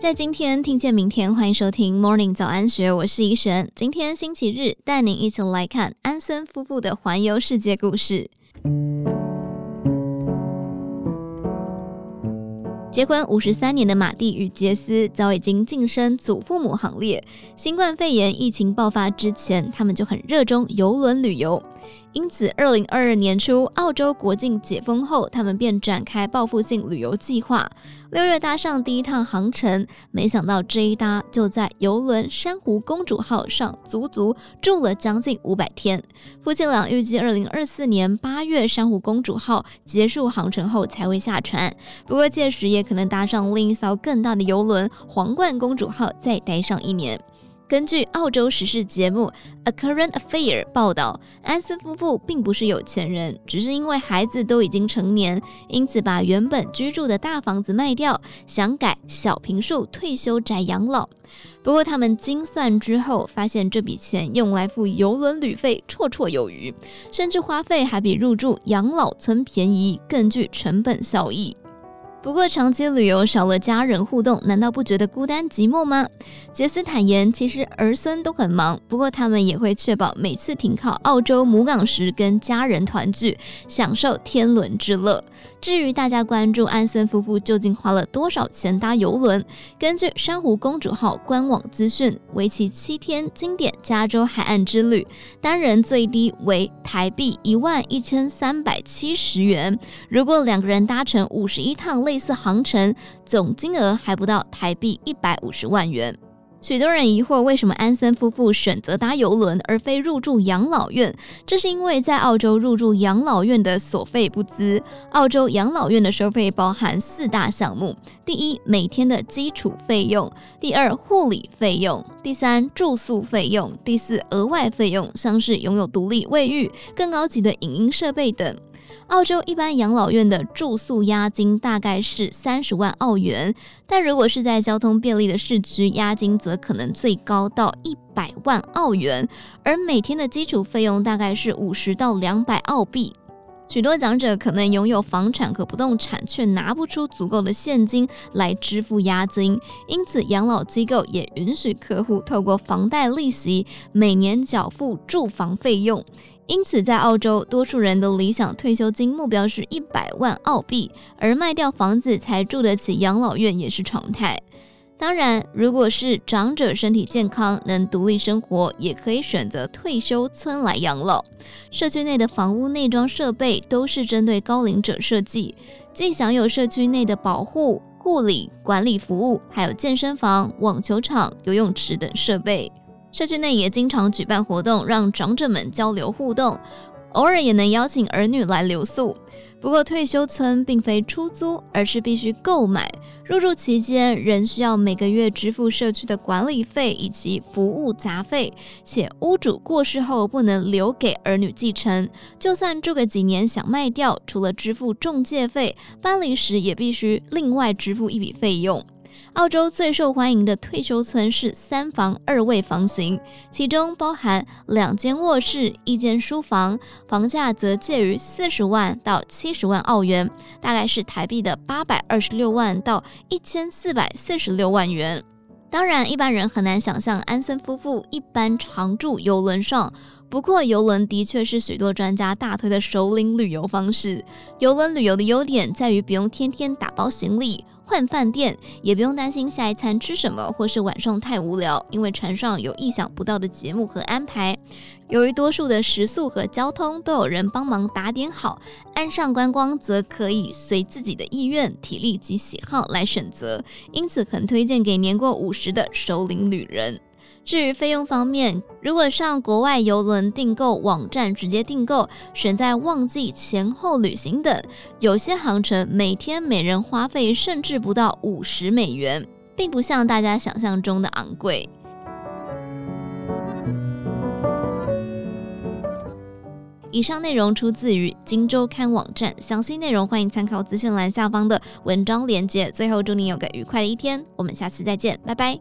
在今天听见明天，欢迎收听 Morning 早安学，我是怡璇。今天星期日，带您一起来看安森夫妇的环游世界故事。结婚五十三年的马蒂与杰斯早已经晋升祖父母行列。新冠肺炎疫情爆发之前，他们就很热衷邮轮旅游。因此，二零二二年初，澳洲国境解封后，他们便展开报复性旅游计划。六月搭上第一趟航程，没想到这一搭就在邮轮“珊瑚公主号”上足足住了将近五百天。夫妻俩预计二零二四年八月“珊瑚公主号”结束航程后才会下船，不过届时也可能搭上另一艘更大的邮轮“皇冠公主号”，再待上一年。根据澳洲时事节目《A Current Affair》报道，安森夫妇并不是有钱人，只是因为孩子都已经成年，因此把原本居住的大房子卖掉，想改小平数退休宅养老。不过他们精算之后，发现这笔钱用来付邮轮旅费绰绰有余，甚至花费还比入住养老村便宜，更具成本效益。不过，长期旅游少了家人互动，难道不觉得孤单寂寞吗？杰斯坦言，其实儿孙都很忙，不过他们也会确保每次停靠澳洲母港时跟家人团聚，享受天伦之乐。至于大家关注安森夫妇究竟花了多少钱搭邮轮，根据珊瑚公主号官网资讯，为期七天经典加州海岸之旅，单人最低为台币一万一千三百七十元。如果两个人搭乘五十一趟类似航程，总金额还不到台币一百五十万元。许多人疑惑，为什么安森夫妇选择搭邮轮而非入住养老院？这是因为在澳洲入住养老院的所费不貲。澳洲养老院的收费包含四大项目：第一，每天的基础费用；第二，护理费用；第三，住宿费用；第四，额外费用，像是拥有独立卫浴、更高级的影音设备等。澳洲一般养老院的住宿押金大概是三十万澳元，但如果是在交通便利的市区，押金则可能最高到一百万澳元，而每天的基础费用大概是五十到两百澳币。许多长者可能拥有房产和不动产，却拿不出足够的现金来支付押金，因此养老机构也允许客户透过房贷利息每年缴付住房费用。因此，在澳洲，多数人的理想退休金目标是一百万澳币，而卖掉房子才住得起养老院也是常态。当然，如果是长者身体健康，能独立生活，也可以选择退休村来养老。社区内的房屋内装设备都是针对高龄者设计，既享有社区内的保护、护理、管理服务，还有健身房、网球场、游泳池等设备。社区内也经常举办活动，让长者们交流互动，偶尔也能邀请儿女来留宿。不过，退休村并非出租，而是必须购买。入住期间，仍需要每个月支付社区的管理费以及服务杂费，且屋主过世后不能留给儿女继承。就算住个几年想卖掉，除了支付中介费，搬离时也必须另外支付一笔费用。澳洲最受欢迎的退休村是三房二卫房型，其中包含两间卧室、一间书房，房价则介于四十万到七十万澳元，大概是台币的八百二十六万到一千四百四十六万元。当然，一般人很难想象安森夫妇一般常住游轮上，不过游轮的确是许多专家大推的首领旅游方式。游轮旅游的优点在于不用天天打包行李。换饭店也不用担心下一餐吃什么，或是晚上太无聊，因为船上有意想不到的节目和安排。由于多数的食宿和交通都有人帮忙打点好，岸上观光则可以随自己的意愿、体力及喜好来选择，因此很推荐给年过五十的首领旅人。至于费用方面，如果上国外邮轮订购网站直接订购，选在旺季前后旅行等，有些航程每天每人花费甚至不到五十美元，并不像大家想象中的昂贵。以上内容出自于《金周刊》网站，详细内容欢迎参考资讯栏下方的文章链接。最后，祝你有个愉快的一天，我们下次再见，拜拜。